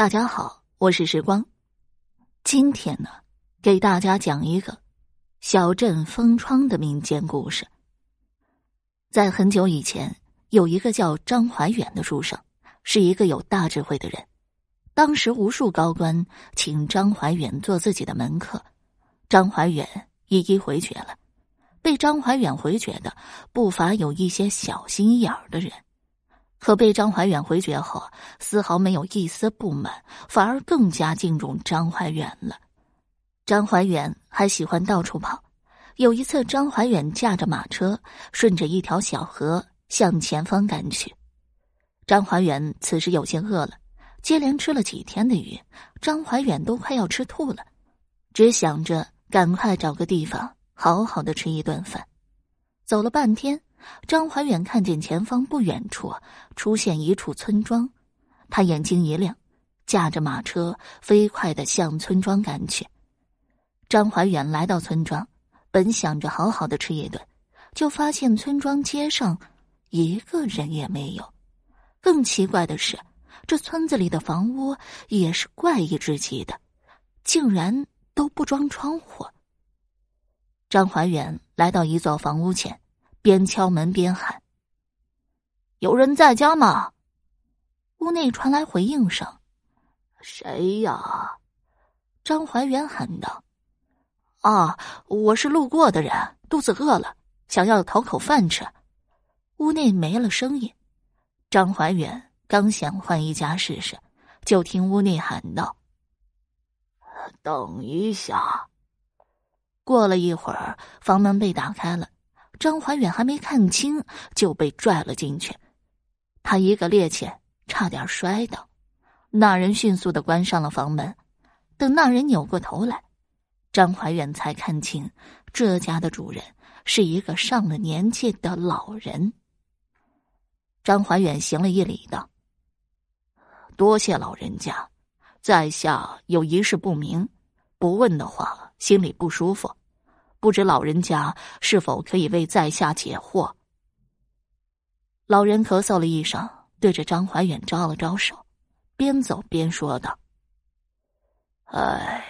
大家好，我是时光。今天呢，给大家讲一个小镇封窗的民间故事。在很久以前，有一个叫张怀远的书生，是一个有大智慧的人。当时无数高官请张怀远做自己的门客，张怀远一一回绝了。被张怀远回绝的，不乏有一些小心眼儿的人。可被张怀远回绝后，丝毫没有一丝不满，反而更加敬重张怀远了。张怀远还喜欢到处跑。有一次，张怀远驾着马车，顺着一条小河向前方赶去。张怀远此时有些饿了，接连吃了几天的鱼，张怀远都快要吃吐了，只想着赶快找个地方好好的吃一顿饭。走了半天。张怀远看见前方不远处出现一处村庄，他眼睛一亮，驾着马车飞快的向村庄赶去。张怀远来到村庄，本想着好好的吃一顿，就发现村庄街上一个人也没有。更奇怪的是，这村子里的房屋也是怪异至极的，竟然都不装窗户。张怀远来到一座房屋前。边敲门边喊：“有人在家吗？”屋内传来回应声：“谁呀？”张怀远喊道：“啊，我是路过的人，肚子饿了，想要讨口饭吃。”屋内没了声音。张怀远刚想换一家试试，就听屋内喊道：“等一下。”过了一会儿，房门被打开了。张怀远还没看清，就被拽了进去。他一个趔趄，差点摔倒。那人迅速的关上了房门。等那人扭过头来，张怀远才看清，这家的主人是一个上了年纪的老人。张怀远行了一礼，道：“多谢老人家，在下有一事不明，不问的话心里不舒服。”不知老人家是否可以为在下解惑？老人咳嗽了一声，对着张怀远招了招手，边走边说道：“哎，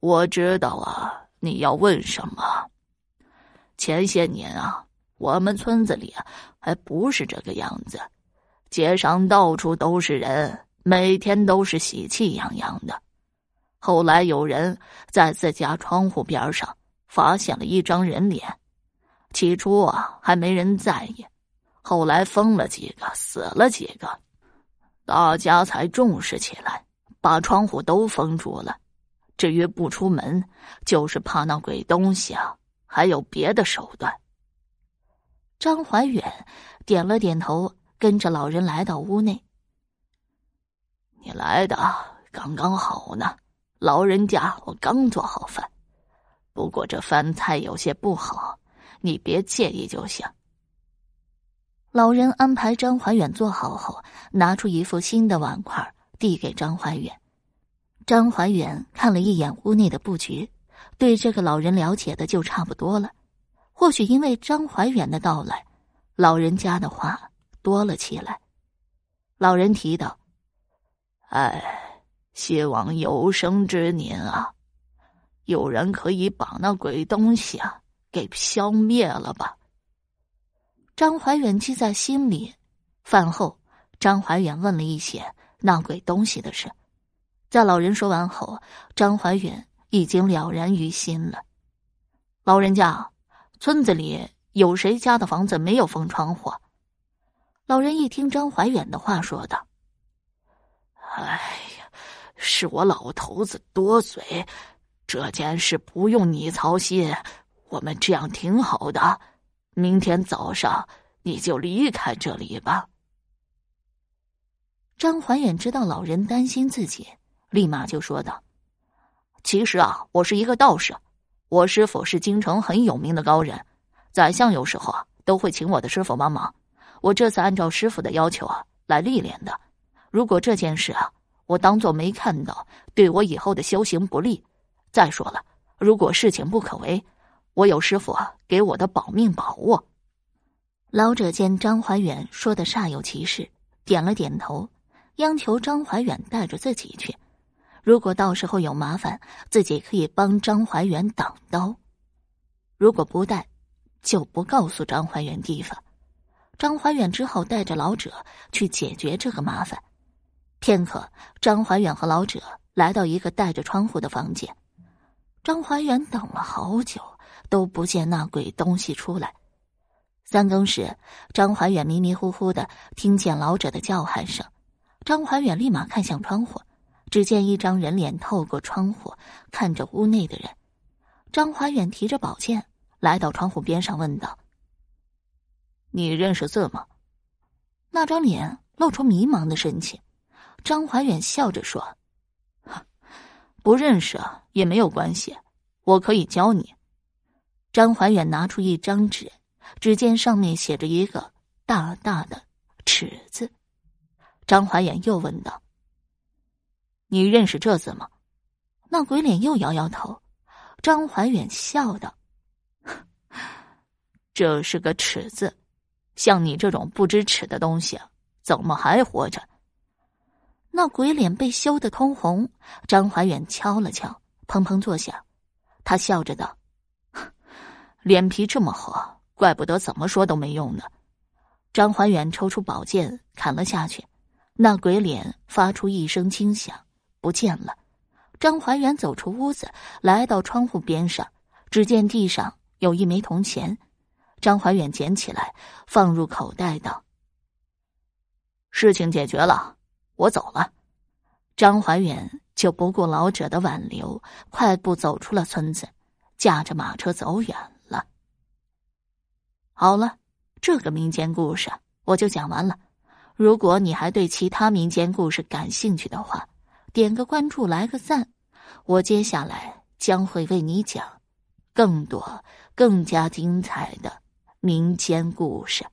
我知道啊，你要问什么？前些年啊，我们村子里还不是这个样子，街上到处都是人，每天都是喜气洋洋的。后来有人在自家窗户边上。”发现了一张人脸，起初啊还没人在意，后来疯了几个，死了几个，大家才重视起来，把窗户都封住了。至于不出门，就是怕那鬼东西啊，还有别的手段。张怀远点了点头，跟着老人来到屋内。你来的刚刚好呢，老人家，我刚做好饭。不过这饭菜有些不好，你别介意就行。老人安排张怀远坐好后，拿出一副新的碗筷递给张怀远。张怀远看了一眼屋内的布局，对这个老人了解的就差不多了。或许因为张怀远的到来，老人家的话多了起来。老人提到：“哎，希望有生之年啊。”有人可以把那鬼东西啊给消灭了吧？张怀远记在心里。饭后，张怀远问了一些那鬼东西的事。在老人说完后，张怀远已经了然于心了。老人家，村子里有谁家的房子没有封窗户？老人一听张怀远的话，说道：“哎呀，是我老头子多嘴。”这件事不用你操心，我们这样挺好的。明天早上你就离开这里吧。张怀远知道老人担心自己，立马就说道：“其实啊，我是一个道士，我师傅是京城很有名的高人，宰相有时候啊都会请我的师傅帮忙。我这次按照师傅的要求啊来历练的。如果这件事啊我当做没看到，对我以后的修行不利。”再说了，如果事情不可为，我有师傅给我的保命宝物。老者见张怀远说的煞有其事，点了点头，央求张怀远带着自己去。如果到时候有麻烦，自己可以帮张怀远挡刀；如果不带，就不告诉张怀远地方。张怀远只好带着老者去解决这个麻烦。片刻，张怀远和老者来到一个带着窗户的房间。张怀远等了好久，都不见那鬼东西出来。三更时，张怀远迷迷糊糊的听见老者的叫喊声，张怀远立马看向窗户。只见一张人脸透过窗户看着屋内的人，张怀远提着宝剑来到窗户边上，问道：“你认识字吗？”那张脸露出迷茫的神情。张怀远笑着说：“不认识也没有关系，我可以教你。”张怀远拿出一张纸，只见上面写着一个大大的“尺”字。张怀远又问道。你认识这字吗？那鬼脸又摇摇头。张怀远笑道：“这是个尺字，像你这种不知耻的东西，怎么还活着？”那鬼脸被羞得通红。张怀远敲了敲，砰砰作响。他笑着道：“脸皮这么厚，怪不得怎么说都没用呢。”张怀远抽出宝剑砍了下去，那鬼脸发出一声轻响。不见了。张怀远走出屋子，来到窗户边上，只见地上有一枚铜钱。张怀远捡起来，放入口袋，道：“事情解决了，我走了。”张怀远就不顾老者的挽留，快步走出了村子，驾着马车走远了。好了，这个民间故事我就讲完了。如果你还对其他民间故事感兴趣的话，点个关注，来个赞，我接下来将会为你讲更多、更加精彩的民间故事。